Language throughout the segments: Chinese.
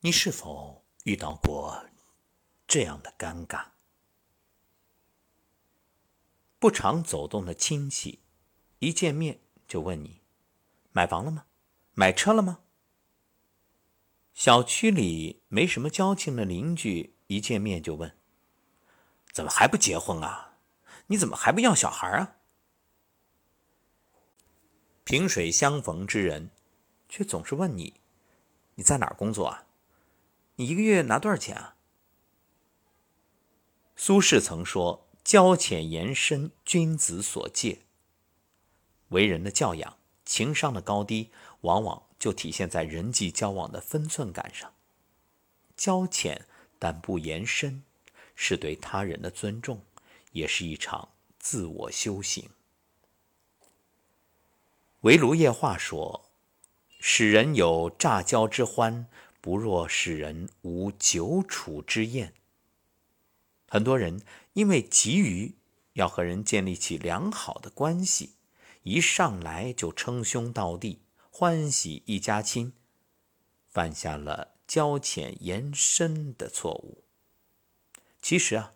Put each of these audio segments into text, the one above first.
你是否遇到过这样的尴尬？不常走动的亲戚，一见面就问你：“买房了吗？买车了吗？”小区里没什么交情的邻居，一见面就问：“怎么还不结婚啊？你怎么还不要小孩啊？”萍水相逢之人，却总是问你：“你在哪工作啊？”你一个月拿多少钱啊？苏轼曾说：“交浅言深，君子所戒。”为人的教养、情商的高低，往往就体现在人际交往的分寸感上。交浅但不言深，是对他人的尊重，也是一场自我修行。围炉夜话说：“使人有乍交之欢。”不若使人无久处之厌。很多人因为急于要和人建立起良好的关系，一上来就称兄道弟，欢喜一家亲，犯下了交浅言深的错误。其实啊，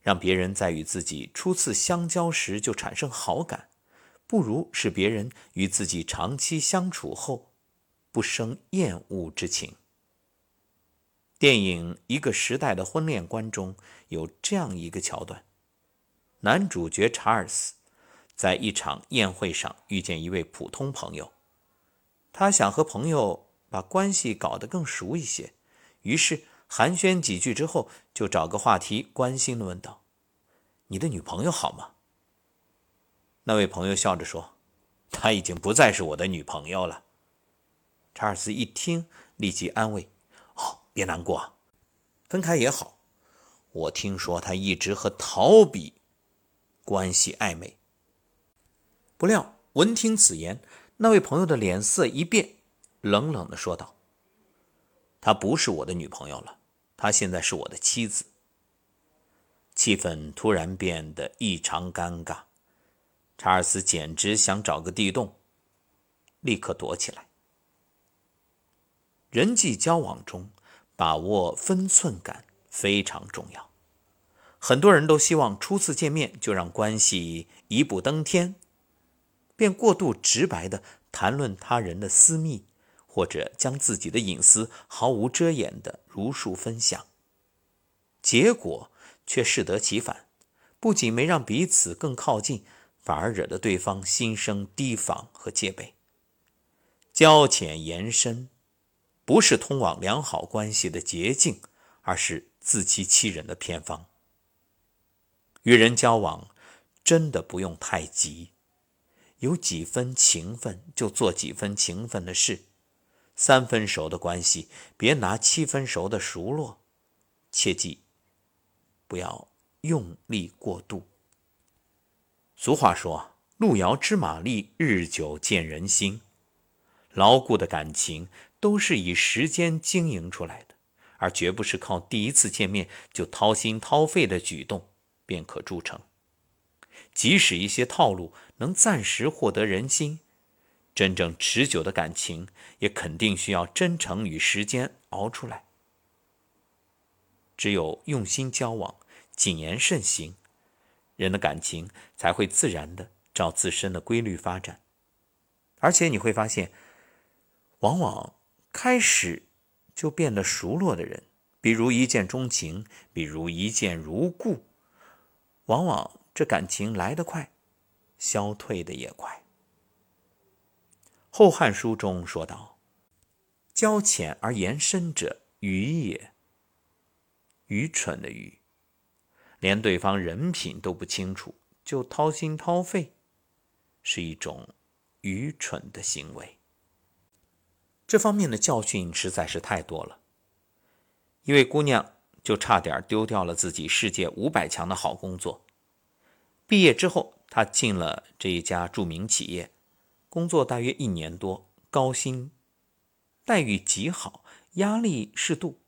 让别人在与自己初次相交时就产生好感，不如使别人与自己长期相处后不生厌恶之情。电影《一个时代的婚恋观》中有这样一个桥段：男主角查尔斯在一场宴会上遇见一位普通朋友，他想和朋友把关系搞得更熟一些，于是寒暄几句之后，就找个话题关心地问道：“你的女朋友好吗？”那位朋友笑着说：“她已经不再是我的女朋友了。”查尔斯一听，立即安慰。别难过，分开也好。我听说他一直和陶比关系暧昧。不料闻听此言，那位朋友的脸色一变，冷冷的说道：“她不是我的女朋友了，她现在是我的妻子。”气氛突然变得异常尴尬，查尔斯简直想找个地洞，立刻躲起来。人际交往中。把握分寸感非常重要。很多人都希望初次见面就让关系一步登天，便过度直白地谈论他人的私密，或者将自己的隐私毫无遮掩地如数分享，结果却适得其反，不仅没让彼此更靠近，反而惹得对方心生提防和戒备。交浅言深。不是通往良好关系的捷径，而是自欺欺人的偏方。与人交往，真的不用太急，有几分情分就做几分情分的事。三分熟的关系，别拿七分熟的熟络。切记，不要用力过度。俗话说：“路遥知马力，日久见人心。”牢固的感情。都是以时间经营出来的，而绝不是靠第一次见面就掏心掏肺的举动便可铸成。即使一些套路能暂时获得人心，真正持久的感情也肯定需要真诚与时间熬出来。只有用心交往，谨言慎行，人的感情才会自然的照自身的规律发展。而且你会发现，往往。开始就变得熟络的人，比如一见钟情，比如一见如故，往往这感情来得快，消退的也快。《后汉书》中说道：“交浅而言深者，愚也。”愚蠢的愚，连对方人品都不清楚就掏心掏肺，是一种愚蠢的行为。这方面的教训实在是太多了。一位姑娘就差点丢掉了自己世界五百强的好工作。毕业之后，她进了这一家著名企业，工作大约一年多，高薪，待遇极好，压力适度，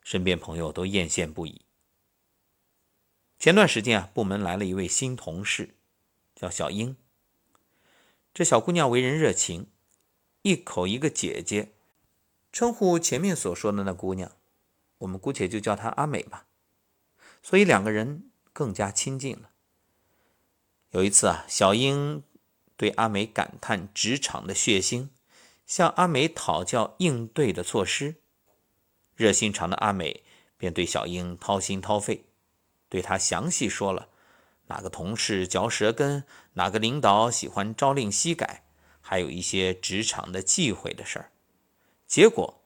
身边朋友都艳羡不已。前段时间啊，部门来了一位新同事，叫小英。这小姑娘为人热情。一口一个姐姐，称呼前面所说的那姑娘，我们姑且就叫她阿美吧。所以两个人更加亲近了。有一次啊，小英对阿美感叹职场的血腥，向阿美讨教应对的措施。热心肠的阿美便对小英掏心掏肺，对她详细说了哪个同事嚼舌根，哪个领导喜欢朝令夕改，还有一些职场的忌讳的事儿。结果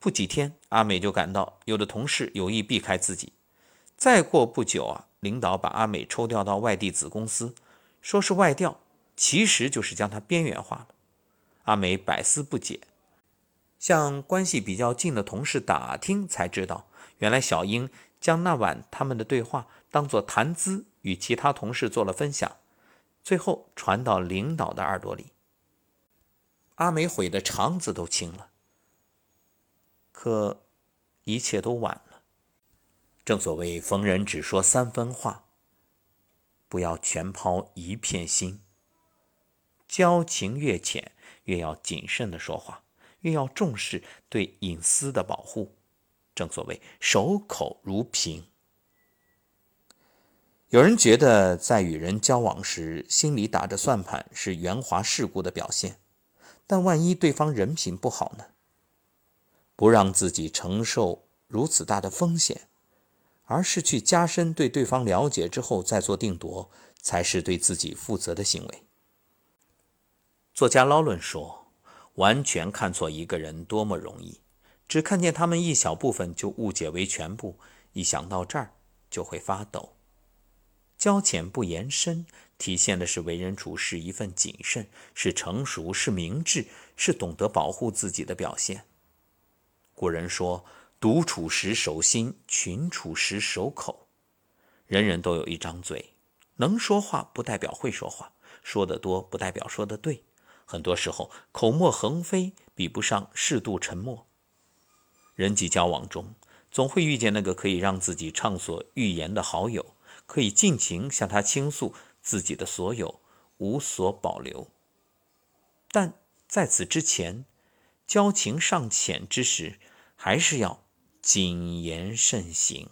不几天，阿美就感到有的同事有意避开自己。再过不久啊，领导把阿美抽调到外地子公司，说是外调，其实就是将她边缘化了。阿美百思不解。向关系比较近的同事打听，才知道原来小英将那晚他们的对话当作谈资，与其他同事做了分享，最后传到领导的耳朵里。阿美悔得肠子都青了。可一切都晚了。正所谓逢人只说三分话，不要全抛一片心。交情越浅，越要谨慎的说话。越要重视对隐私的保护，正所谓守口如瓶。有人觉得在与人交往时，心里打着算盘是圆滑世故的表现，但万一对方人品不好呢？不让自己承受如此大的风险，而是去加深对对方了解之后再做定夺，才是对自己负责的行为。作家劳伦说。完全看错一个人多么容易，只看见他们一小部分就误解为全部，一想到这儿就会发抖。交浅不言深，体现的是为人处事一份谨慎，是成熟，是明智，是懂得保护自己的表现。古人说：“独处时守心，群处时守口。”人人都有一张嘴，能说话不代表会说话，说得多不代表说得对。很多时候，口沫横飞比不上适度沉默。人际交往中，总会遇见那个可以让自己畅所欲言的好友，可以尽情向他倾诉自己的所有，无所保留。但在此之前，交情尚浅之时，还是要谨言慎行。